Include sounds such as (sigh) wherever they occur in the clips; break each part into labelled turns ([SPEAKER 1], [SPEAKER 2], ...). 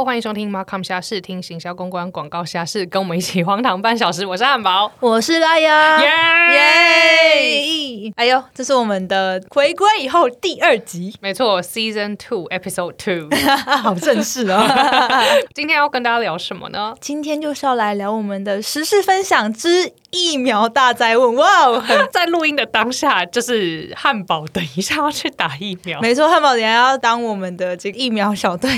[SPEAKER 1] Hello，欢迎收听 Markham 侠视，听行销公关广告虾事，跟我们一起荒唐半小时。我是汉堡，
[SPEAKER 2] 我是拉雅，
[SPEAKER 1] 耶
[SPEAKER 2] 耶！哎呦，这是我们的回归以后第二集，(laughs)
[SPEAKER 1] 没错，Season Two Episode Two，(laughs)
[SPEAKER 2] 好正式哦。(laughs)
[SPEAKER 1] 今天要跟大家聊什么呢？
[SPEAKER 2] 今天就是要来聊我们的时事分享之疫苗大灾问。哇哦，
[SPEAKER 1] 在录音的当下，就是汉堡等一下要去打疫苗。
[SPEAKER 2] 没错，汉堡等下要当我们的这个疫苗小队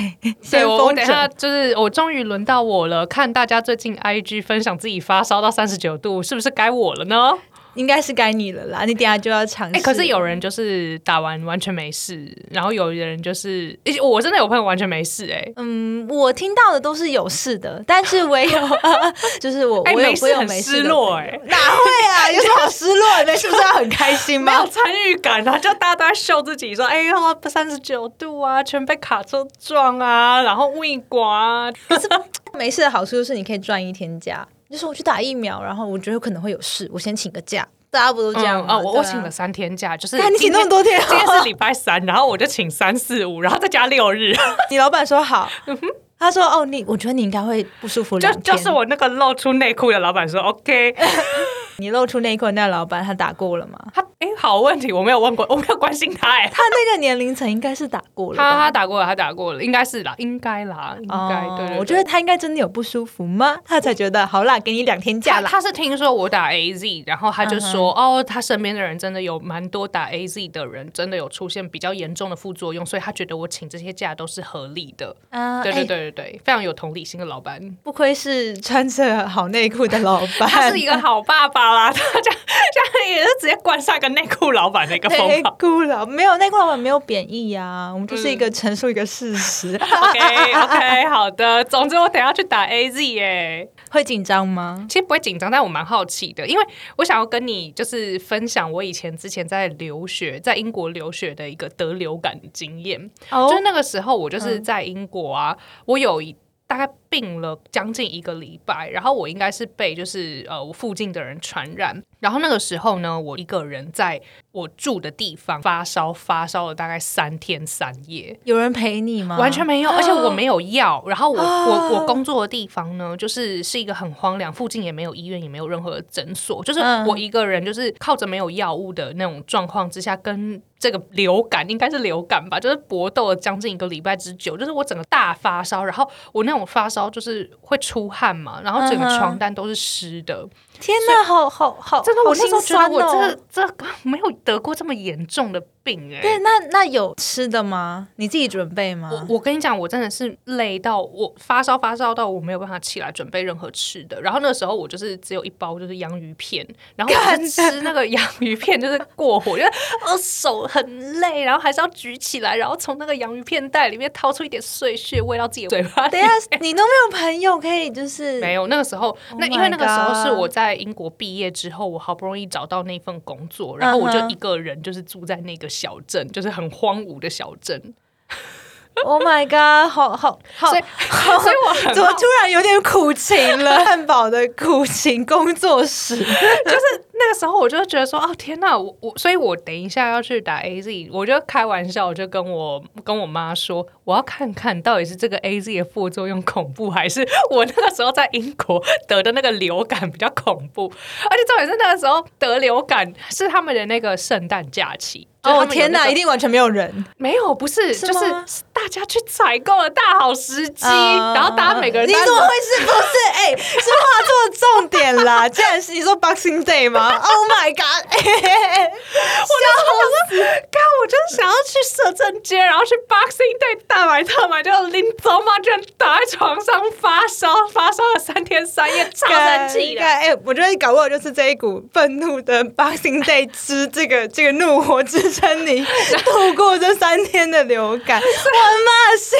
[SPEAKER 2] 先
[SPEAKER 1] 我
[SPEAKER 2] 锋
[SPEAKER 1] 等
[SPEAKER 2] 那。
[SPEAKER 1] 就是我终于轮到我了，看大家最近 IG 分享自己发烧到三十九度，是不是该我了呢？
[SPEAKER 2] 应该是该你了啦，你等下就要尝试。
[SPEAKER 1] 哎、可是有人就是打完完全没事，然后有人就是，诶我真的有朋友完全没事、哎。
[SPEAKER 2] 嗯，我听到的都是有事的，但是我也有，(laughs) 就是我
[SPEAKER 1] 哎
[SPEAKER 2] 我有
[SPEAKER 1] 没事很
[SPEAKER 2] 我有没事
[SPEAKER 1] 失落哎
[SPEAKER 2] 哪会啊？有什么好失落的？(laughs) 那是不是要很开心吗
[SPEAKER 1] 没有？参与感啊，就大家都在秀自己，说哎呦三十九度啊，全被卡车撞啊，然后胃刮啊，(laughs)
[SPEAKER 2] 没事的好处就是你可以赚一天假，就是我去打疫苗，然后我觉得有可能会有事，我先请个假，大家不都这样吗？
[SPEAKER 1] 嗯啊，我
[SPEAKER 2] 啊。
[SPEAKER 1] 我请了三天假，就是
[SPEAKER 2] 看你请那么多天
[SPEAKER 1] 今天是礼拜三，然后我就请三四五，然后再加六日，(laughs)
[SPEAKER 2] 你老板说好，他说哦，你我觉得你应该会不舒服
[SPEAKER 1] 就。就是我那个露出内裤的老板说 OK，(laughs)
[SPEAKER 2] 你露出内裤的那老板，他打过了吗？
[SPEAKER 1] 他哎好问题，我没有问过，我没有关心他哎。(laughs)
[SPEAKER 2] 他那个年龄层应该是打过了。
[SPEAKER 1] 他他打过了，他打过了，应该是啦，应该啦，应该、
[SPEAKER 2] 哦
[SPEAKER 1] 对
[SPEAKER 2] 我觉得他应该真的有不舒服吗？他才觉得好啦，给你两天假啦。
[SPEAKER 1] 他他是听说我打 A Z，然后他就说、哦，他身边的人真的有蛮多打 A Z 的人，真的有出现比较严重的副作用，所以他觉得我请这些假都是合理的。
[SPEAKER 2] 啊
[SPEAKER 1] 对对
[SPEAKER 2] 哎
[SPEAKER 1] 对对对，非常有同理心的老板。
[SPEAKER 2] 不愧是穿着好内裤的老板，
[SPEAKER 1] 他是一个好爸爸啦，他 (laughs) 这样这样也是直接冠上一个内裤老板的一个风
[SPEAKER 2] 内。裤老没有内裤老板没有贬义啊，我们就是一个陈述一个事实。(laughs)
[SPEAKER 1] OK OK，(laughs) 好的。总之我等下去打 A Z 耶。
[SPEAKER 2] 会紧张吗？
[SPEAKER 1] 其实不会紧张，但我蛮好奇的，因为我想要跟你就是分享我以前之前在留学，在英国留学的一个得流感的经验。
[SPEAKER 2] 哦
[SPEAKER 1] 就是那个时候，我就是在英国啊，我有一大概病了将近一个礼拜，然后我应该是被就是呃我附近的人传染，然后那个时候呢，我一个人在我住的地方发烧，发烧了大概三天三夜。
[SPEAKER 2] 有人陪你吗？
[SPEAKER 1] 完全没有，而且我没有药。然后我
[SPEAKER 2] 啊
[SPEAKER 1] 我我工作的地方呢，就是是一个很荒凉，附近也没有医院，也没有任何的诊所，就是
[SPEAKER 2] 嗯
[SPEAKER 1] 我一个人，就是靠着没有药物的那种状况之下，跟这个流感应该是流感吧，就是搏斗了将近一个礼拜之久，就是我整个大发烧，然后我那种发烧就是会出汗嘛，然后整个床单都是湿的，
[SPEAKER 2] 天哪，好好好，
[SPEAKER 1] 真的，我那时候觉得我
[SPEAKER 2] 好心酸哦
[SPEAKER 1] 这个这个没有得过这么严重的病哎、
[SPEAKER 2] 对，那那有吃的吗？你自己准备吗？
[SPEAKER 1] 我我跟你讲，我真的是累到我发烧发烧到我没有办法起来准备任何吃的。然后那个时候我就是只有一包就是洋芋片，然后我就吃那个洋芋片就是过火，(laughs) 就是我手很累，然后还是要举起来，然后从那个洋芋片袋里面掏出一点碎屑喂到自己的嘴巴。
[SPEAKER 2] 等一下，你都没有朋友可以就是 (laughs)
[SPEAKER 1] 没有，那个时候，那
[SPEAKER 2] Oh
[SPEAKER 1] 因为那个时候是我在英国毕业之后，我好不容易找到那份工作，然后我就一个人就是住在那个小镇，就是很荒芜的小镇
[SPEAKER 2] ，，Oh my god，好好好。
[SPEAKER 1] 所以，(laughs) 所以我
[SPEAKER 2] 怎么突然有点苦情了？汉堡的苦情工作室，(laughs)
[SPEAKER 1] 那个时候我就觉得说，哦天呐，我我，所以我等一下要去打 A Z，我就开玩笑，我就跟我跟我妈说，我要看看到底是这个 A Z 的副作用恐怖，还是我那个时候在英国得的那个流感比较恐怖。而且重点是那个时候得流感是他们的那个圣诞假期。
[SPEAKER 2] 哦天哪，
[SPEAKER 1] 们有那个
[SPEAKER 2] 一定完全没有人，
[SPEAKER 1] 没有，不是，
[SPEAKER 2] 是
[SPEAKER 1] 就是大家去采购的大好时机，
[SPEAKER 2] 嗯
[SPEAKER 1] 然后大家每个人
[SPEAKER 2] 你怎么会是？不是，哎、是画错重点啦！(laughs) 竟然是你说 Boxing Day 吗 (laughs) Oh my god！哎
[SPEAKER 1] 看，我就是想要去摄政街，然后去 Boxing Day 大买特买，就临走嘛，居然倒在床上发烧，发烧了三天三夜，超生气的。
[SPEAKER 2] 干哎、我觉得你搞不好就是这一股愤怒的 Boxing Day 之这个这个怒火支撑你度过这三天的流感。(laughs) 我的妈是，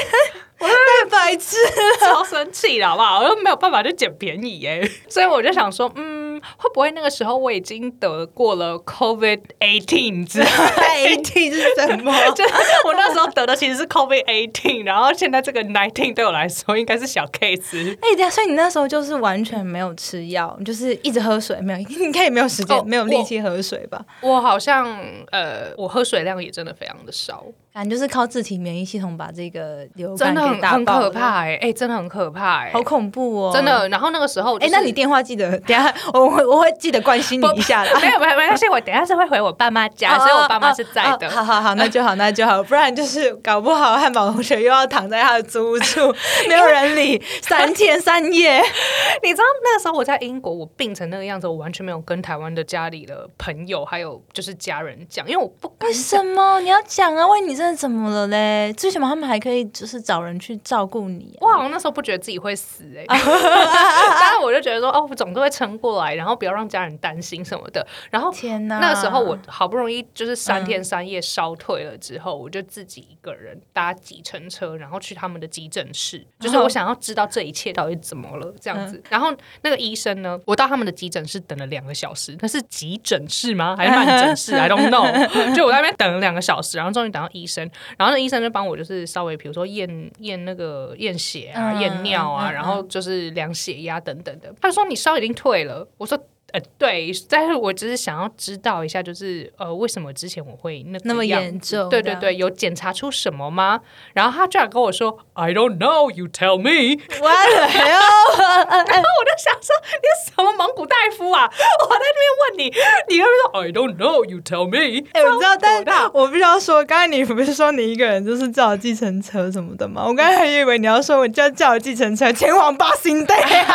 [SPEAKER 2] 我太白痴了。
[SPEAKER 1] 超生气的好不好？我又没有办法去捡便宜耶，所以我就想说，嗯，会不会那个时候我已经得过了 COVID eighteen 之 (laughs) 类
[SPEAKER 2] ？eighteen 是什么？(laughs)
[SPEAKER 1] 就是我那时候得的其实是 COVID eighteen，然后现在这个 nineteen 对我来说应该是小 case。
[SPEAKER 2] 哎、等一下，所以你那时候就是完全没有吃药，就是一直喝水，没有，你 (laughs) 应该也没有时间，
[SPEAKER 1] 哦
[SPEAKER 2] 没有力气喝水吧？
[SPEAKER 1] 我好像呃，我喝水量也真的非常的少。
[SPEAKER 2] 感觉就是靠自体免疫系统把这个流感
[SPEAKER 1] 真的
[SPEAKER 2] 给
[SPEAKER 1] 很很可怕哎、哎、真的很可怕哎、
[SPEAKER 2] 好恐怖哦，
[SPEAKER 1] 真。的。然后那个时候、就
[SPEAKER 2] 哎、
[SPEAKER 1] 是，
[SPEAKER 2] 那你电话记得，(laughs) 等下我会我会记得关心你一下的。
[SPEAKER 1] 没有没有没关系，我等下是会回我爸妈家，所以我爸妈是在的。
[SPEAKER 2] 好好好，那就好，那就好，不然就是搞不好汉堡同学又要躺在他的租屋处，(laughs) 没有人理，三天三夜。(laughs)
[SPEAKER 1] 你知道那时候我在英国，我病成那个样子，我完全没有跟台湾的家里的朋友还有就是家人讲，因为我不敢
[SPEAKER 2] 为什么你要讲啊？万一你真的怎么了嘞？最起码他们还可以就是找人去照顾你、啊？
[SPEAKER 1] 我好像那时候不觉得自己会死哎、(laughs) 但是我就觉得说哦，我总是会撑过来，然后不要让家人担心什么的。然后
[SPEAKER 2] 天哪！
[SPEAKER 1] 那个时候我好不容易就是三天三夜烧退了之后，我就自己一个人搭计程车，然后去他们的急诊室，就是我想要知道这一切到底怎么了这样子。然后那个医生呢，我到他们的急诊室等了两个小时，那是急诊室吗？还是 (laughs) 慢诊室？I don't know。就我在那边等了两个小时，然后终于等到医生，然后那医生就帮我就是稍微比如说验验那个验血啊、
[SPEAKER 2] 嗯
[SPEAKER 1] 验尿啊，然后就是量血压等等的。他就说你烧已经退了，我说。呃，对，但是我只是想要知道一下，就是呃，为什么之前我会那
[SPEAKER 2] 那么严重
[SPEAKER 1] 对对对，有检查出什么吗？然后他居然跟我说，I don't know, you tell me。
[SPEAKER 2] 完了哟！
[SPEAKER 1] 然后我就想说，你是什么蒙古大夫啊？我在那边问你，你跟说 I don't know, you tell me。(laughs)
[SPEAKER 2] 哎、我知道，但我必须要说，刚才你不是说你一个人就是叫计程车什么的吗？我刚才还以为你要说我就要叫计程车前往巴辛队啊！(laughs)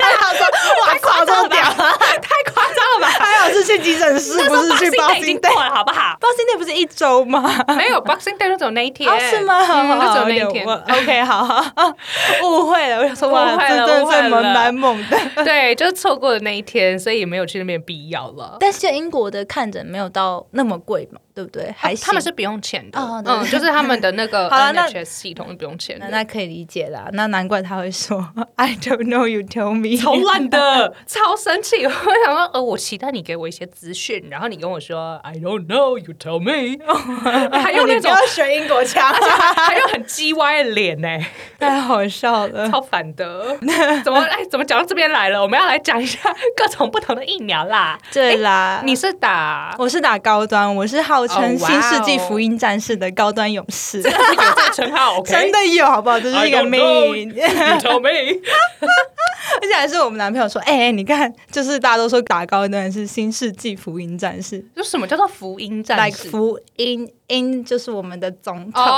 [SPEAKER 2] 还好说，(laughs) 哇靠，这么屌！(laughs)
[SPEAKER 1] 太夸张了吧？(laughs)
[SPEAKER 2] 还好是去急诊室，不是去
[SPEAKER 1] Boxing Day，，好不好
[SPEAKER 2] ？？Boxing Day 不是一周吗？
[SPEAKER 1] 没有 Boxing Day 就只有那一天，
[SPEAKER 2] 哦，是吗？
[SPEAKER 1] 嗯，就只有那一天。
[SPEAKER 2] OK，好，误会了。我想说，哇，
[SPEAKER 1] 误会了
[SPEAKER 2] 这真的是
[SPEAKER 1] 误会了
[SPEAKER 2] 蛮蛮猛的。(laughs)
[SPEAKER 1] 对，就是错过了那一天，所以也没有去那边必要了。
[SPEAKER 2] 但是英国的看诊没有到那么贵嘛，对不对？还行
[SPEAKER 1] 他们是不用钱的，嗯，就是他们的那个 (laughs) 系统是不用钱的。
[SPEAKER 2] 那那可以理解啦。那难怪他会说 (laughs) I don't know, you tell me。
[SPEAKER 1] 超烂的，(laughs) 超生气！我想说，呃，我期待你给我一些资讯，然后你跟我说 I don't know, you tell me，还用那种
[SPEAKER 2] 学英国腔，
[SPEAKER 1] 还用很鸡歪的脸呢，
[SPEAKER 2] 太好笑了。
[SPEAKER 1] 超烦的。怎么哎，怎么讲到这边来了？我们要来讲一下各种不同的疫苗啦。
[SPEAKER 2] 对啦，
[SPEAKER 1] 你是打
[SPEAKER 2] 我是打高端，我是称新世纪
[SPEAKER 1] 哦
[SPEAKER 2] 福音战士的高端勇士，
[SPEAKER 1] 有 (laughs) 这个称号？(laughs) OK，
[SPEAKER 2] 真的有好不好？这是一个命。
[SPEAKER 1] you tell me。(laughs)
[SPEAKER 2] 而且还是我们男朋友说，哎、你看，就是大家都说打高端是新世纪福音战士
[SPEAKER 1] 就什么叫做福音战
[SPEAKER 2] ，like
[SPEAKER 1] 士？
[SPEAKER 2] 福音音就是我们的总统。
[SPEAKER 1] 哦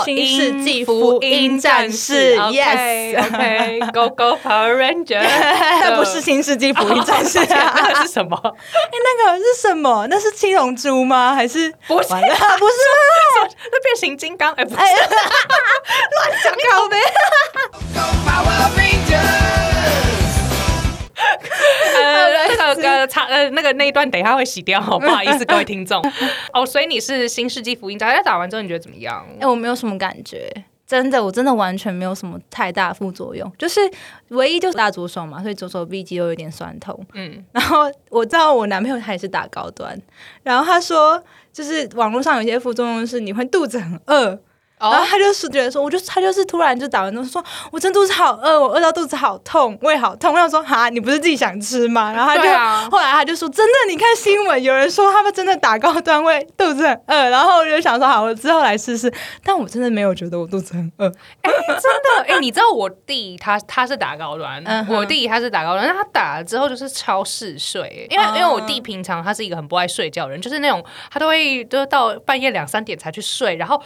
[SPEAKER 1] 哦，
[SPEAKER 2] 新世纪
[SPEAKER 1] 福
[SPEAKER 2] 福音战士，yes
[SPEAKER 1] OK，Go Go Power Ranger，
[SPEAKER 2] 那不是新世纪福音战士、
[SPEAKER 1] 那
[SPEAKER 2] 啊，
[SPEAKER 1] 个是什么？
[SPEAKER 2] 哎那个是什么？那是七龙珠吗？还是
[SPEAKER 1] 不是
[SPEAKER 2] 啊，不是
[SPEAKER 1] 那 (laughs) 变形金刚？哎，不是，
[SPEAKER 2] 哎，(laughs) 乱讲搞呗。
[SPEAKER 3] Power Rangers.
[SPEAKER 1] 呃，那个呃，插呃，那个那一段等一下会洗掉，不好意思，各位听众。(laughs) 哦，所以你是新世纪福音大家，打完之后你觉得怎么样？
[SPEAKER 2] 哎、我没有什么感觉，真的，我真的完全没有什么太大副作用，就是唯一就是打左手嘛，所以左手臂肌肉有点酸痛。
[SPEAKER 1] 嗯，
[SPEAKER 2] 然后我知道我男朋友他也是打高端，然后他说，就是网络上有些副作用是你会肚子很饿。然后
[SPEAKER 1] 哦，
[SPEAKER 2] 他就是觉得说，我就他就是突然就打完之后说，我真肚子好饿，我饿到肚子好痛，胃好痛。我想说，哈，你不是自己想吃吗？然后他就、
[SPEAKER 1] 啊
[SPEAKER 2] 后来他就说，真的，你看新闻有人说他们真的打高端胃肚子很饿，然后我就想说，好，我之后来试试。但我真的没有觉得我肚子很饿。
[SPEAKER 1] 哎，真的，哎，你知道我弟他他是打高端
[SPEAKER 2] 嗯，
[SPEAKER 1] 我弟他是打高端，但他打了之后就是超嗜睡，因为
[SPEAKER 2] 哦
[SPEAKER 1] 因为我弟平常他是一个很不爱睡觉的人，就是那种他都会就是到半夜两三点才去睡，然后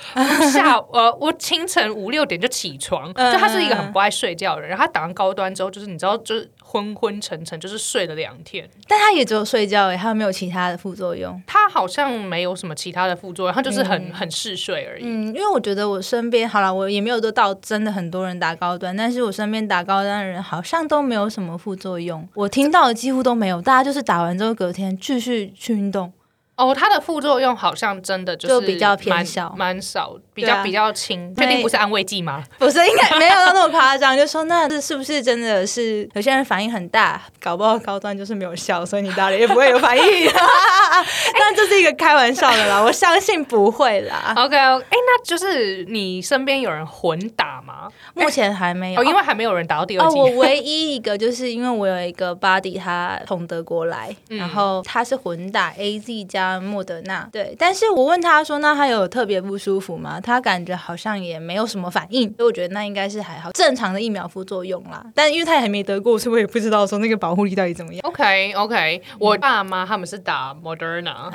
[SPEAKER 1] 下呃我清晨五六点就起床，
[SPEAKER 2] 嗯
[SPEAKER 1] 就他是一个很不爱睡觉的人。然后他打完高端之后，就是你知道，就是昏昏沉沉，就是睡了两天。
[SPEAKER 2] 但他也只有睡觉诶，他没有其他的副作用。
[SPEAKER 1] 他好像没有什么其他的副作用，他就是很、很嗜睡而已。
[SPEAKER 2] 嗯，因为我觉得我身边好了，我也没有都到真的很多人打高端，但是我身边打高端的人好像都没有什么副作用，我听到的几乎都没有，大家就是打完之后隔天继续去运动。
[SPEAKER 1] 哦，它的副作用好像真的
[SPEAKER 2] 就是比较偏
[SPEAKER 1] 蛮
[SPEAKER 2] 小
[SPEAKER 1] 蛮少，比较比较轻。确定不是安慰剂吗？(laughs)
[SPEAKER 2] 不是，应该没有到那么夸张，就说那这是不是真的是有些人反应很大，搞不好高端就是没有效，所以你打了也不会有反应。(laughs) 但这是一个开玩笑的啦，我相信不会啦
[SPEAKER 1] ，OK，哎、那就是你身边有人混打吗？
[SPEAKER 2] 目前还没有。
[SPEAKER 1] 哦，因为还没有人打到第二
[SPEAKER 2] 哦，
[SPEAKER 1] 季。
[SPEAKER 2] 我 (laughs) 唯一一个就是因为我有一个 body，他从德国来，
[SPEAKER 1] 嗯
[SPEAKER 2] 然后他是混打 A Z 加啊、莫德纳。对，但是我问他说，那他有特别不舒服吗？他感觉好像也没有什么反应，所以我觉得那应该是还好，正常的疫苗副作用啦。但因为他也还没得过，所以我也不知道说那个保护力到底怎么样。
[SPEAKER 1] OK OK，我爸妈他们是打 Moderna。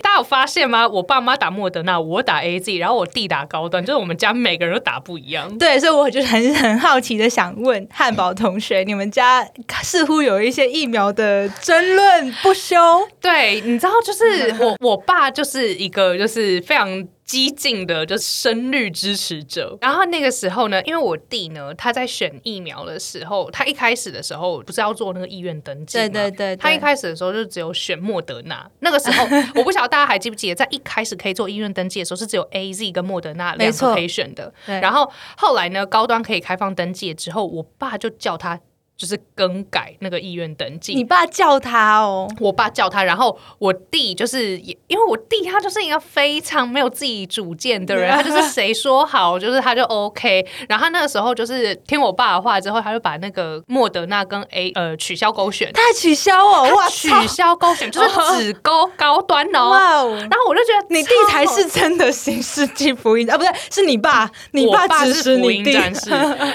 [SPEAKER 1] 大家有发现吗？我爸妈打莫德纳，我打 A Z，然后我弟打高端，就是我们家每个人都打不一样。
[SPEAKER 2] 对，所以我就很很好奇的想问汉堡同学，你们家似乎有一些疫苗的争论不休。
[SPEAKER 1] 对，你知道，就是 (laughs) 我我爸就是一个就是非常。激进的就是深绿支持者，然后那个时候呢，因为我弟呢，他在选疫苗的时候，他一开始的时候不是要做那个意愿登记吗？
[SPEAKER 2] 对对对对
[SPEAKER 1] 他一开始的时候就只有选莫德纳。那个时候我不晓得大家还记不记得，在一开始可以做意愿登记的时候，是只有 A Z 跟莫德纳两个可以选的。
[SPEAKER 2] 对
[SPEAKER 1] 然后后来呢，高端可以开放登记了之后，我爸就叫他就是更改那个意愿登记。
[SPEAKER 2] 你爸叫他哦，
[SPEAKER 1] 我爸叫他，然后我弟就是也，因为我弟他就是一个非常没有自己主见的人，(laughs) 他就是谁说好就是他就 OK。然后他那个时候就是听我爸的话之后，他就把那个莫德纳跟 A 呃取消勾选，
[SPEAKER 2] 他还取消哦，哇
[SPEAKER 1] 取！消勾选 (laughs) 就是只勾高端哦。
[SPEAKER 2] 哇哦！
[SPEAKER 1] 然后我就觉得
[SPEAKER 2] 你弟才是真的新世纪福音啊，不对，是你爸，你
[SPEAKER 1] 爸
[SPEAKER 2] 指
[SPEAKER 1] 是福
[SPEAKER 2] 使你弟。
[SPEAKER 1] 音战士。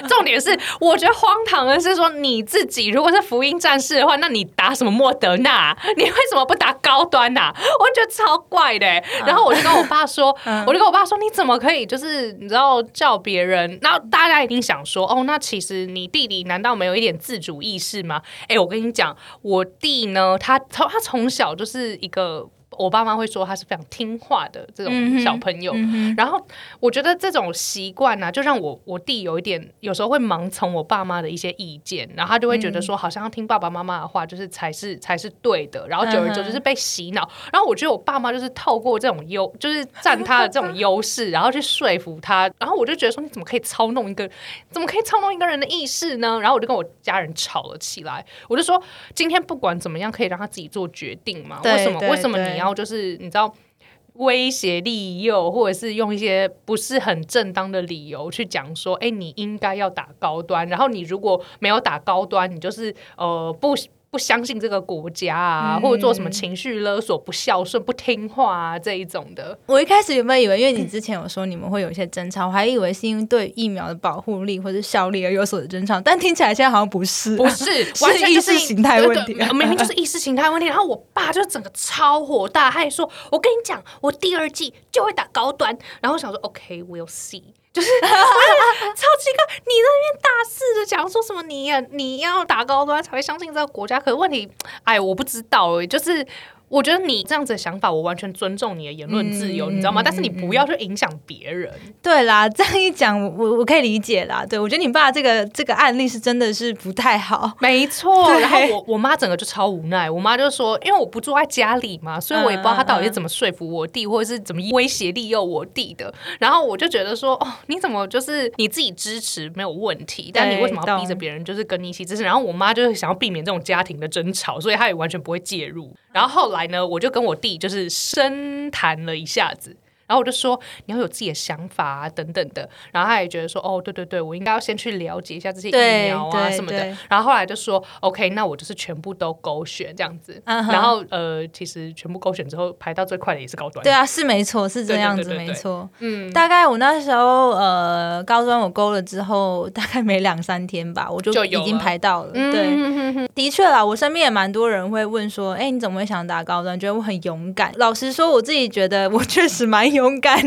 [SPEAKER 1] 重点是，我觉得荒唐的是说，你自己如果是福音战士的话，那你打什么莫德纳？你为什么不打高端呐、我觉得超怪的欸、然后我就跟我爸说，我就跟我爸说，你怎么可以就是你知道叫别人？然后大家一定想说，哦，那其实你弟弟难道没有一点自主意识吗？哎，我跟你讲，我弟呢，他他他从小就是一个。我爸妈会说他是非常听话的这种小朋友，然后我觉得这种习惯呢，就让我我弟有一点有时候会盲从我爸妈的一些意见，然后他就会觉得说，好像要听爸爸妈妈的话，就是才是才是对的，然后久而久之是被洗脑。然后我觉得我爸妈就是透过这种优，就是占他的这种 (laughs) 优势，然后去说服他。然后我就觉得说，你怎么可以操弄一个，怎么可以操弄一个人的意识呢？然后我就跟我家人吵了起来。我就说，今天不管怎么样，可以让他自己做决定嘛？为什么？为什么你要然后就是你知道？威胁利诱，或者是用一些不是很正当的理由去讲说，哎、你应该要打高端，然后你如果没有打高端，你就是呃不不相信这个国家啊，或者做什么情绪勒索、不孝顺、不听话啊这一种的。
[SPEAKER 2] 我一开始原本以为，因为你之前有说你们会有一些争吵，我还以为是因为对疫苗的保护力或者效力而有所争吵，但听起来现在好像不是、
[SPEAKER 1] 不是，(laughs) 完全就是
[SPEAKER 2] 意识形态问题
[SPEAKER 1] 对对明明就是意识形态问题。然后我爸就整个超火大，他也说：“我跟你讲，我第二季就会打高端。”然后我想说：“OK，we'll、see。”就是 (laughs) 超奇怪，你在那边大肆的讲说什么你呀、你要打高端才会相信这个国家，可是问题，哎，我不知道哎、就是。我觉得你这样子的想法，我完全尊重你的言论自由，
[SPEAKER 2] 嗯
[SPEAKER 1] 你知道吗？
[SPEAKER 2] 嗯
[SPEAKER 1] 但是你不要去影响别人。
[SPEAKER 2] 对啦，(laughs) 这样一讲，我我我可以理解啦。对我觉得你爸这个这个案例是真的是不太好。
[SPEAKER 1] 没错，然后我我妈整个就超无奈，我妈就说，因为我不住在家里嘛，所以我也不知道她到底是怎么说服我弟，或者是怎么威胁利诱我弟的。然后我就觉得说，哦，你怎么就是你自己支持没有问题，但你为什么要逼着别人就是跟你一起支持？然后我妈就是想要避免这种家庭的争吵，所以她也完全不会介入。然后后来呢，我就跟我弟就是深谈了一下子。然后我就说你要有自己的想法啊，等等的。然后他也觉得说，哦，对对对，我应该要先去了解一下这些
[SPEAKER 2] 对
[SPEAKER 1] 疫苗啊什么的。然后后来就说，OK，那我就是全部都勾选这样子。然后呃，其实全部勾选之后，排到最快的也是高端。
[SPEAKER 2] 对啊，是没错，是这样子，
[SPEAKER 1] 对对对对
[SPEAKER 2] 没错。
[SPEAKER 1] 嗯，
[SPEAKER 2] 大概我那时候呃，高端我勾了之后，大概没两三天吧，我就已经排到了。对，
[SPEAKER 1] 嗯
[SPEAKER 2] 的确啦，我身边也蛮多人会问说，哎、你怎么会想打高端？觉得我很勇敢。老实说，我自己觉得我确实蛮勇敢。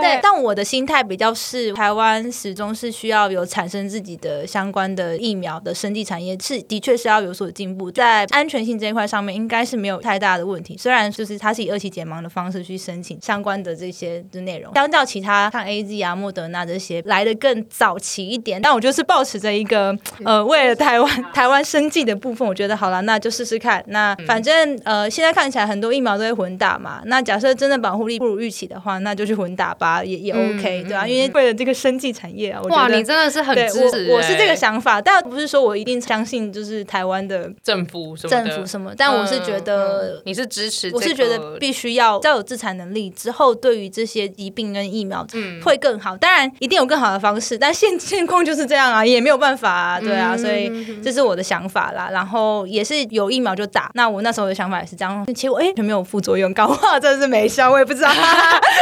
[SPEAKER 2] 对，但我的心态比较是，台湾始终是需要有产生自己的相关的疫苗的生技产业，是的确是要有所进步，在安全性这一块上面，应该是没有太大的问题。虽然就是它是以二期解盲的方式去申请相关的这些的内容，相较其他像 A Z 啊、莫德纳这些来的更早期一点，但我就是保持着一个呃，为了台湾 (laughs) 台湾生计的部分，我觉得好了，那就试试看。那反正呃，现在看起来很多疫苗都会混打嘛，那假设真的保护力不如预期的话，话，那就去混打吧，也也
[SPEAKER 1] 嗯
[SPEAKER 2] OK，、对啊，
[SPEAKER 1] 嗯
[SPEAKER 2] 因为为了这个生计产业啊，我觉
[SPEAKER 1] 哇，你真的是很支持、
[SPEAKER 2] 我我是这个
[SPEAKER 1] 欸
[SPEAKER 2] 想法，但不是说我一定相信就是台湾的
[SPEAKER 1] 政府什么
[SPEAKER 2] 政府什么，但我是觉得。
[SPEAKER 1] 你是支持、这个，
[SPEAKER 2] 我是觉得必须要要有自产能力之后，对于这些疾病跟疫苗
[SPEAKER 1] 嗯
[SPEAKER 2] 会更好。当然，一定有更好的方式，但现 (laughs) 现况就是这样啊，也没有办法啊，对啊，
[SPEAKER 1] 嗯
[SPEAKER 2] 所以这是我的想法啦。然后也是有疫苗就打，那我那时候的想法也是这样，结果哎，全没有副作用，搞不好真的是没效，我也不知道。(laughs)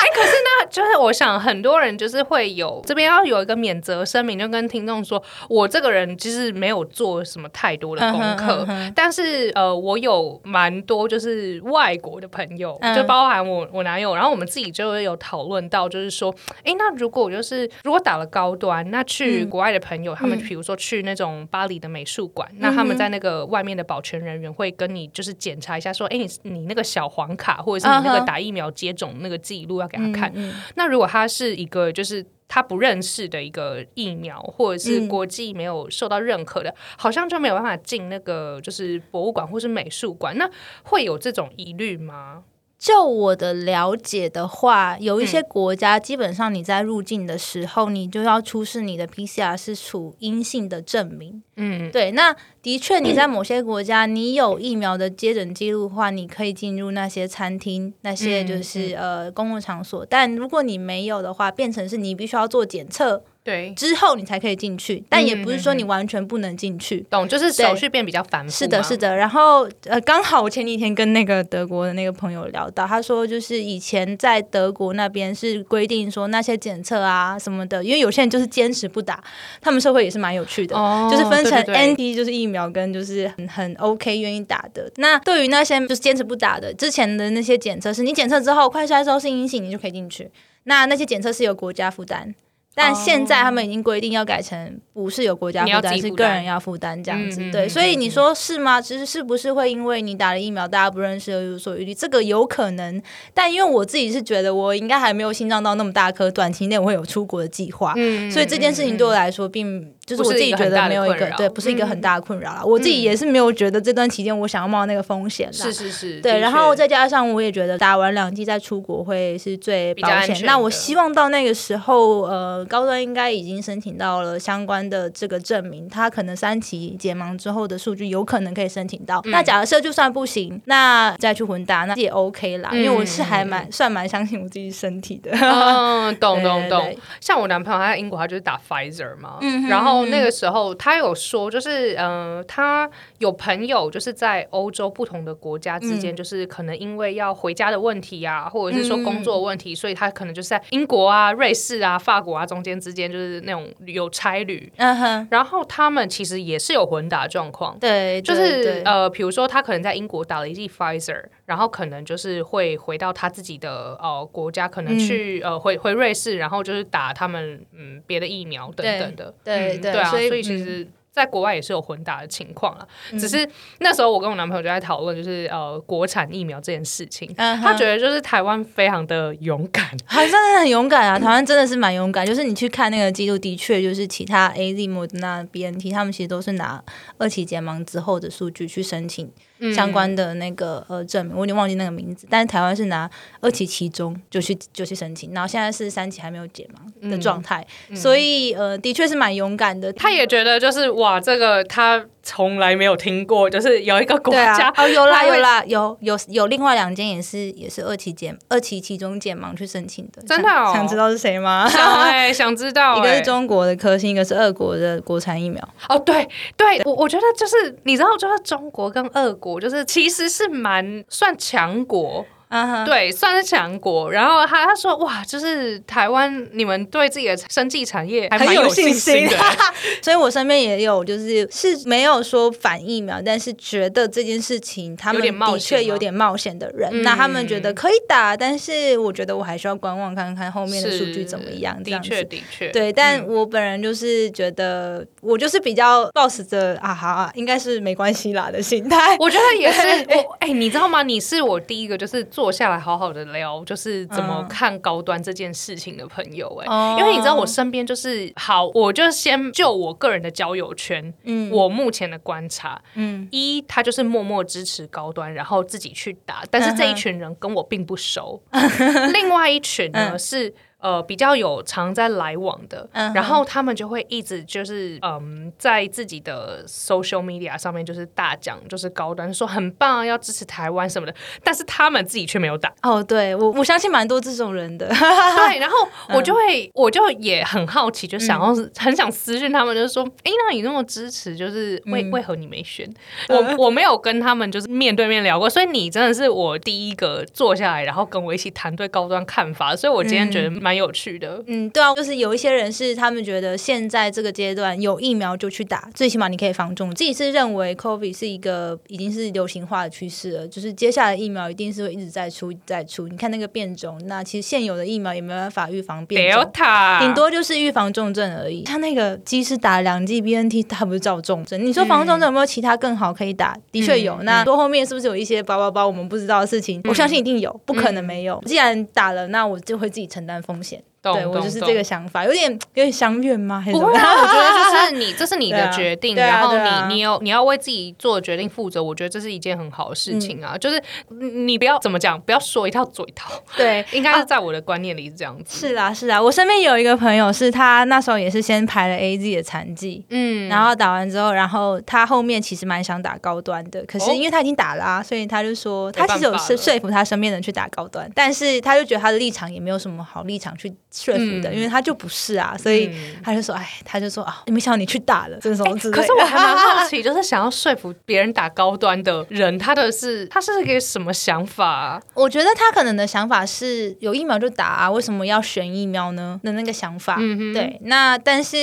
[SPEAKER 1] 那就是我想很多人就是会有这边要有一个免责声明，就跟听众说，我这个人其实没有做什么太多的功课，
[SPEAKER 2] 嗯哼嗯哼。
[SPEAKER 1] 但是呃，我有蛮多就是外国的朋友，
[SPEAKER 2] 嗯。
[SPEAKER 1] 就包含我我男友，然后我们自己就会有讨论到，就是说，诶，那如果我就是如果打了高端，那去
[SPEAKER 2] 嗯。
[SPEAKER 1] 国外的朋友，他们
[SPEAKER 2] 嗯。
[SPEAKER 1] 比如说去那种巴黎的美术馆，那他们在那个外面的保全人员会跟你就是检查一下，说，诶，你你那个小黄卡或者是你那个打疫苗接种那个记录要给他看。
[SPEAKER 2] 嗯
[SPEAKER 1] 那如果他是一个就是他不认识的一个疫苗，或者是
[SPEAKER 2] 嗯
[SPEAKER 1] 国际没有受到认可的，好像就没有办法进那个就是博物馆或是美术馆。那会有这种疑虑吗？
[SPEAKER 2] 就我的了解的话，有一些
[SPEAKER 1] 嗯
[SPEAKER 2] 国家基本上你在入境的时候，你就要出示你的 PCR 是处阴性的证明。
[SPEAKER 1] 嗯，
[SPEAKER 2] 对，那的确你在某些国家，你有疫苗的接诊记录的话，你可以进入那些餐厅、那些就是、呃公共场所。但如果你没有的话，变成是你必须要做检测
[SPEAKER 1] 对，
[SPEAKER 2] 之后你才可以进去，但也不是说你完全不能进去。
[SPEAKER 1] 懂，就是手续变比较繁复。
[SPEAKER 2] 是的，是。的。然后呃，刚好我前几天跟那个德国的那个朋友聊到，他说就是以前在德国那边是规定说那些检测啊什么的，因为有些人就是坚持不打，他们社会也是蛮有趣的。
[SPEAKER 1] 哦
[SPEAKER 2] 就是分成
[SPEAKER 1] 对对对
[SPEAKER 2] NT 就是疫苗跟就是很很 OK 愿意打的。那对于那些就是坚持不打的，之前的那些检测是你检测之后快筛之后是阴性，你就可以进去。那那些检测是由国家负担。但现在他们已经规定要改成不是由国家负担，是个人要负担这样子。对，
[SPEAKER 1] 嗯嗯嗯
[SPEAKER 2] 所以
[SPEAKER 1] 嗯
[SPEAKER 2] 你说是吗？其实是不是会因为你打了疫苗，大家不认识而有所疑虑？这个有可能，但因为我自己是觉得我应该还没有心脏到那么大颗，短期内我会有出国的计划。
[SPEAKER 1] 嗯
[SPEAKER 2] 所以这件事情对我来说，并就是我自己觉得没有一
[SPEAKER 1] 个
[SPEAKER 2] 对，不是一个很大的困扰啦。我自己也是没有觉得这段期间我想要冒那个风险啦。
[SPEAKER 1] 是是是，
[SPEAKER 2] 对，然后再加上我也觉得打完两剂再出国会是最保险。那我希望到那个时候，呃，高端应该已经申请到了相关的这个证明，他可能三期解盲之后的数据有可能可以申请到。
[SPEAKER 1] 嗯
[SPEAKER 2] 那假设就算不行，那再去混打那也 OK 啦，因为我是还
[SPEAKER 1] 嗯
[SPEAKER 2] 蛮算蛮相信我自己身体的。(laughs)
[SPEAKER 1] 嗯，懂懂懂。像我男朋友他在英国，他就是打 Pfizer 嘛，
[SPEAKER 2] 嗯
[SPEAKER 1] 然后那个时候他有说，就是呃，他有朋友就是在欧洲不同的国家之
[SPEAKER 2] 嗯。
[SPEAKER 1] 间，就是可能因为要回家的问题啊，或者是说工作问题，所以他可能就是在英国啊、瑞士啊、法国啊中间之间，就是那种有差旅。
[SPEAKER 2] 嗯哼，
[SPEAKER 1] 然后他们其实也是有混打状况，
[SPEAKER 2] 对，
[SPEAKER 1] 就是呃，比如说他可能在英国打了一剂 Pfizer，然后可能就是会回到他自己的呃国家，可能去、呃回回瑞士，然后就是打他们嗯别的疫苗等等的。
[SPEAKER 2] 对对
[SPEAKER 1] 嗯对啊，所
[SPEAKER 2] 所以
[SPEAKER 1] 以其实。在国外也是有混打的情况啊，
[SPEAKER 2] 嗯
[SPEAKER 1] 只是那时候我跟我男朋友就在讨论，就是呃国产疫苗这件事情。
[SPEAKER 2] 嗯
[SPEAKER 1] 他觉得就是台湾非常的勇敢，(laughs)
[SPEAKER 2] 还真的很勇敢啊！台湾真的是蛮勇敢，就是你去看那个记录，的确就是其他 A Z、莫德纳、B N T，他们其实都是拿二期解盲之后的数据去申请
[SPEAKER 1] 嗯
[SPEAKER 2] 相关的那个呃证明，我有点忘记那个名字，但是台湾是拿二期其中就去就去申请，然后现在是三期还没有解盲的状态，所以呃的确是蛮勇敢的。
[SPEAKER 1] 他也觉得就是哇，这个他从来没有听过，就是有一个国
[SPEAKER 2] 对
[SPEAKER 1] 家
[SPEAKER 2] 啊，(laughs) 哦有啦有啦有有有另外两间也是也是二期解二期其中解盲去申请的，
[SPEAKER 1] 真的哦
[SPEAKER 2] 想想知道是谁吗？(laughs)
[SPEAKER 1] 想哎、想知道、(laughs)
[SPEAKER 2] 一个
[SPEAKER 1] 哎
[SPEAKER 2] 是中国的科兴，一个是俄国的国产疫苗。
[SPEAKER 1] 哦，对对，我我觉得就是你知道，就是中国跟俄国，就是其实是蛮算强国，
[SPEAKER 2] 啊哈，
[SPEAKER 1] 对，算是强国。然后他他说哇，就是台湾你们对自己的生计产业还蛮
[SPEAKER 2] 很有
[SPEAKER 1] 信
[SPEAKER 2] 信心
[SPEAKER 1] 的。(laughs)
[SPEAKER 2] 所以我身边也有，就是是没有说反疫苗，但是觉得这件事情他们的确有点冒险的人，
[SPEAKER 1] 嗯
[SPEAKER 2] 那他们觉得可以打，但是我觉得我还需要观望看看后面的数据怎么样，
[SPEAKER 1] 的确的确，
[SPEAKER 2] 对，但
[SPEAKER 1] 嗯
[SPEAKER 2] 我本人就是觉得，我就是比较抱持着啊，哈啊，应该是没关系啦的心态。
[SPEAKER 1] 我觉得也是 (laughs) 我哎、你知道吗？你是我第一个就是做坐下来好好的聊，就是怎么
[SPEAKER 2] 嗯。
[SPEAKER 1] 看高端这件事情的朋友、哎、
[SPEAKER 2] 哦
[SPEAKER 1] 因为你知道我身边就是好，我就先就我个人的交友圈，
[SPEAKER 2] 嗯
[SPEAKER 1] 我目前的观察，
[SPEAKER 2] 嗯。
[SPEAKER 1] 一他就是默默支持高端，然后自己去打，但是这一群人跟我并不熟。(laughs) 另外一群呢、
[SPEAKER 2] 嗯。
[SPEAKER 1] 是。呃，比较有常在来往的，然后他们就会一直就是嗯，在自己的 social media 上面就是大讲，就是高端说很棒啊，要支持台湾什么的，但是他们自己却没有打。
[SPEAKER 2] 哦，对我我相信蛮多这种人的，(laughs)
[SPEAKER 1] 对，然后
[SPEAKER 2] 嗯。
[SPEAKER 1] 我就会，我就也很好奇，就想要、很想私讯他们，就是说，哎，那你那么支持，就是为、
[SPEAKER 2] 嗯。
[SPEAKER 1] 为何你没选？我 (laughs) 我没有跟他们就是面对面聊过，所以你真的是我第一个坐下来，然后跟我一起谈对高端看法，所以我今天觉得蛮有趣的。
[SPEAKER 2] 嗯，对啊，就是有一些人是他们觉得现在这个阶段有疫苗就去打，最起码你可以防重。自己是认为 COVID 是一个已经是流行化的趋势了，就是接下来疫苗一定是会一直在出，在出。你看那个变种，那其实现有的疫苗也没办法预防变种。
[SPEAKER 1] Delta
[SPEAKER 2] 顶多就是预防重症而已。像那个机师打了两剂 BNT，他不是照重症。你说防重症有没有其他更好可以打？的确有。
[SPEAKER 1] 嗯
[SPEAKER 2] 那多后面是不是有一些包包包我们不知道的事情？我相信一定有，不可能没有。既然打了，那我就会自己承担风险。
[SPEAKER 1] 懂
[SPEAKER 2] 对我就是这个想法，有点有点相怨吗？还是
[SPEAKER 1] 不？会啊，(laughs) 我觉得就是你，(laughs) 这是你的决定，
[SPEAKER 2] 啊
[SPEAKER 1] 然后你你有你要为自己做的决定负责，我觉得这是一件很好的事情
[SPEAKER 2] 嗯
[SPEAKER 1] 啊。就是你你不要怎么讲，不要说一套做一套，
[SPEAKER 2] 对，(laughs)
[SPEAKER 1] 应该是在我的观念里是这样子。
[SPEAKER 2] 是啦是啦。我身边有一个朋友，是他那时候也是先排了 A Z 的残疾。
[SPEAKER 1] 嗯，
[SPEAKER 2] 然后打完之后，然后他后面其实蛮想打高端的，可是
[SPEAKER 1] 哦
[SPEAKER 2] 因为他已经打了、啊，所以他就说他其实有说说服他身边的人去打高端，但是他就觉得他的立场也没有什么好立场去说服的，
[SPEAKER 1] 嗯
[SPEAKER 2] 因为他就不是啊，所以
[SPEAKER 1] 嗯
[SPEAKER 2] 他就说，哎，他就说啊，没想到你去打了，这种之类的。(laughs)
[SPEAKER 1] 可是我还蛮好奇，就是想要说服别人打高端的人，他的是他是一个什么想法啊？
[SPEAKER 2] 我觉得他可能的想法是有疫苗就打啊，为什么要选疫苗呢？的那个想法。
[SPEAKER 1] 嗯，
[SPEAKER 2] 对，那但是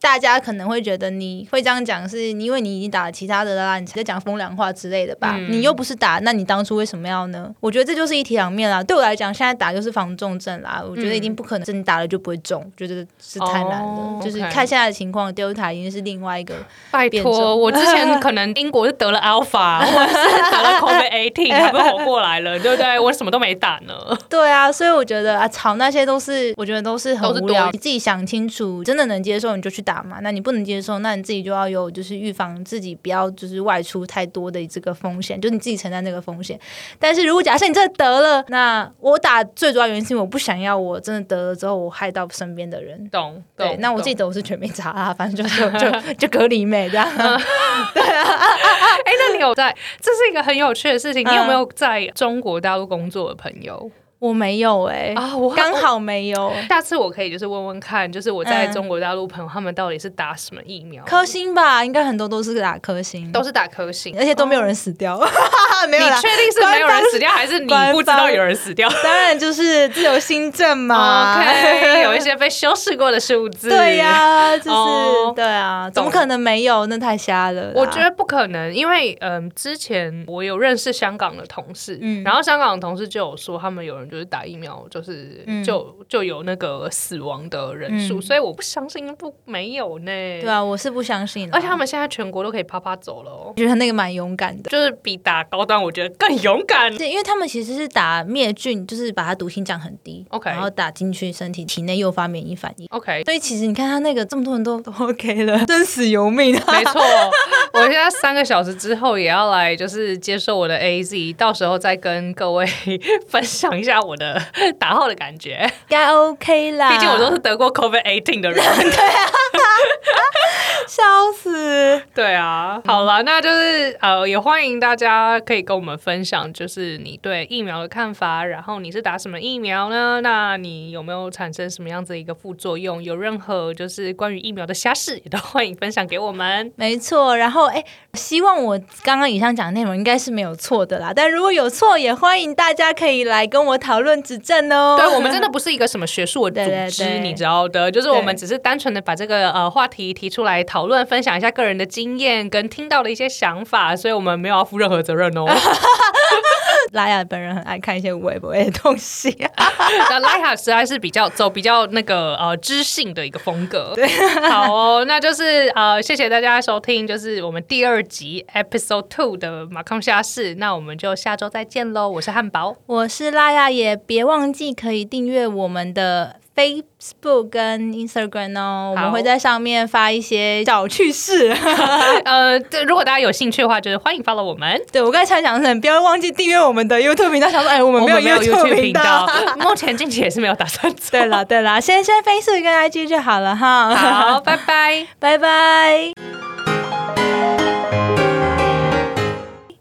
[SPEAKER 2] 大家可能会觉得你会这样讲，是因为你已经打了其他的啦，你在讲风凉话之类的吧？
[SPEAKER 1] 嗯
[SPEAKER 2] 你又不是打，那你当初为什么要呢？我觉得这就是一体两面啦。对我来讲，现在打就是防重症啦，我觉得一定不可能是你打了就不会中，觉得是太难了。
[SPEAKER 1] 哦
[SPEAKER 2] 就是看现在的情况，Delta 已经是另外一个。
[SPEAKER 1] 拜托，我之前 (laughs) 可能英国是得了 Alpha，(laughs) 或者是得了 COVID eighteen，(laughs) 还不是活过来了，对不对？我什么都没打呢。
[SPEAKER 2] 对啊，所以我觉得啊，吵那些都是，我觉得都是很无聊。
[SPEAKER 1] 多
[SPEAKER 2] 你自己想清楚，真的能接受你就去打嘛。那你不能接受，那你自己就要有就是预防自己不要就是外出太多的这个风险，就是你自己承担这个风险。但是如果假设你真的得了，那我打最主要原因是因为我不想要我真的得了之后我害到身边的人。
[SPEAKER 1] 懂
[SPEAKER 2] 对
[SPEAKER 1] 懂，，
[SPEAKER 2] 那我自己
[SPEAKER 1] 懂
[SPEAKER 2] 得我是全没查啊，反正就就就就隔离妹这样。(laughs)
[SPEAKER 1] 对啊 (laughs) 哎，那你有在？这是一个很有趣的事情。你有
[SPEAKER 2] 嗯
[SPEAKER 1] 没有在中国大陆工作的朋友
[SPEAKER 2] 我没有哎、
[SPEAKER 1] 啊？我
[SPEAKER 2] 刚好没有。(laughs)
[SPEAKER 1] 下次我可以就是问问看，就是我在
[SPEAKER 2] 嗯
[SPEAKER 1] 中国大陆朋友他们到底是打什么疫苗？
[SPEAKER 2] 科兴吧，应该很多都是打科兴，
[SPEAKER 1] 都是打科兴，
[SPEAKER 2] 而且都没有人死掉，(laughs) 没有
[SPEAKER 1] 你。确定是没有人死掉，还是你不知道有人死掉 (laughs)
[SPEAKER 2] 当然就是自由新政嘛。
[SPEAKER 1] ？OK，有一些被修饰过的数字。
[SPEAKER 2] 对呀、就是、
[SPEAKER 1] 哦
[SPEAKER 2] 对啊，怎么可能没有？那太瞎了。
[SPEAKER 1] 我觉得不可能，因为嗯，之前我有认识香港的同事，
[SPEAKER 2] 嗯
[SPEAKER 1] 然后香港的同事就有说，他们有人就是打疫苗，就是、
[SPEAKER 2] 嗯
[SPEAKER 1] 就就有那个死亡的人数，
[SPEAKER 2] 嗯
[SPEAKER 1] 所以我不相信不没有呢。
[SPEAKER 2] 对啊，我是不相信啦。
[SPEAKER 1] 而且他们现在全国都可以啪啪走了哦，
[SPEAKER 2] 觉得那个蛮勇敢的。
[SPEAKER 1] 就是比打高端，我觉得更勇敢。
[SPEAKER 2] 对，因为他们其实是打灭菌，就是把它毒性降很低
[SPEAKER 1] OK
[SPEAKER 2] 然后打进去身体体内诱发免疫反应。
[SPEAKER 1] OK，
[SPEAKER 2] 所以其实你看他那个这么多人都都 OK 了，(laughs) 生死由命。
[SPEAKER 1] 没错，我现在三个小时之后也要来，就是接受我的 AZ，到时候再跟各位 (laughs) 分享一下我的 (laughs) 打后的感觉。
[SPEAKER 2] 应该 OK 啦。
[SPEAKER 1] 毕竟我都是得过 COVID eighteen 的人。(laughs)
[SPEAKER 2] 笑死。
[SPEAKER 1] 对啊，好了，那就是呃，也欢迎大家可以跟我们分享，就是你对疫苗的看法，然后你是打什么疫苗呢？那你有没有产生什么样子的一个副作用？有任何就是关于疫苗的瞎事，也都欢迎分享给我们。
[SPEAKER 2] 没错，然后哎，希望我刚刚以上讲的内容应该是没有错的啦。但如果有错，也欢迎大家可以来跟我讨论指正哦。
[SPEAKER 1] 对，我们真的不是一个什么学术的 (laughs) 组织，
[SPEAKER 2] 对对对
[SPEAKER 1] 你知道的，就是我们只是单纯的把这个呃话题提出来讨讨论，分享一下个人的经验跟听到的一些想法，所以我们没有要负任何责任哦。(laughs)
[SPEAKER 2] 拉雅本人很爱看一些微博的东西、(laughs)
[SPEAKER 1] 那拉雅实在是比较走比较那个呃知性的一个风格。(laughs) 对，好哦，那就是呃谢谢大家收听，就是我们第二集 Episode Two 的马康虾事。那我们就下周再见喽，我是汉堡。
[SPEAKER 2] 我是拉雅，也别忘记可以订阅我们的 Facebook 跟 Instagram 哦，我们会在上面发一些小趣事。(laughs)
[SPEAKER 1] 呃，对如果大家有兴趣的话，就是欢迎 follow 我们。
[SPEAKER 2] 对我刚才才讲的，不要忘记订阅我们的 YouTube 频道。想说，哎，我们没有
[SPEAKER 1] YouTube
[SPEAKER 2] 频
[SPEAKER 1] 频道，目前近期也是没有打算做。
[SPEAKER 2] 对了对了，先先 Facebook 跟 IG 就好了哈。
[SPEAKER 1] 好，拜拜。
[SPEAKER 2] 拜拜。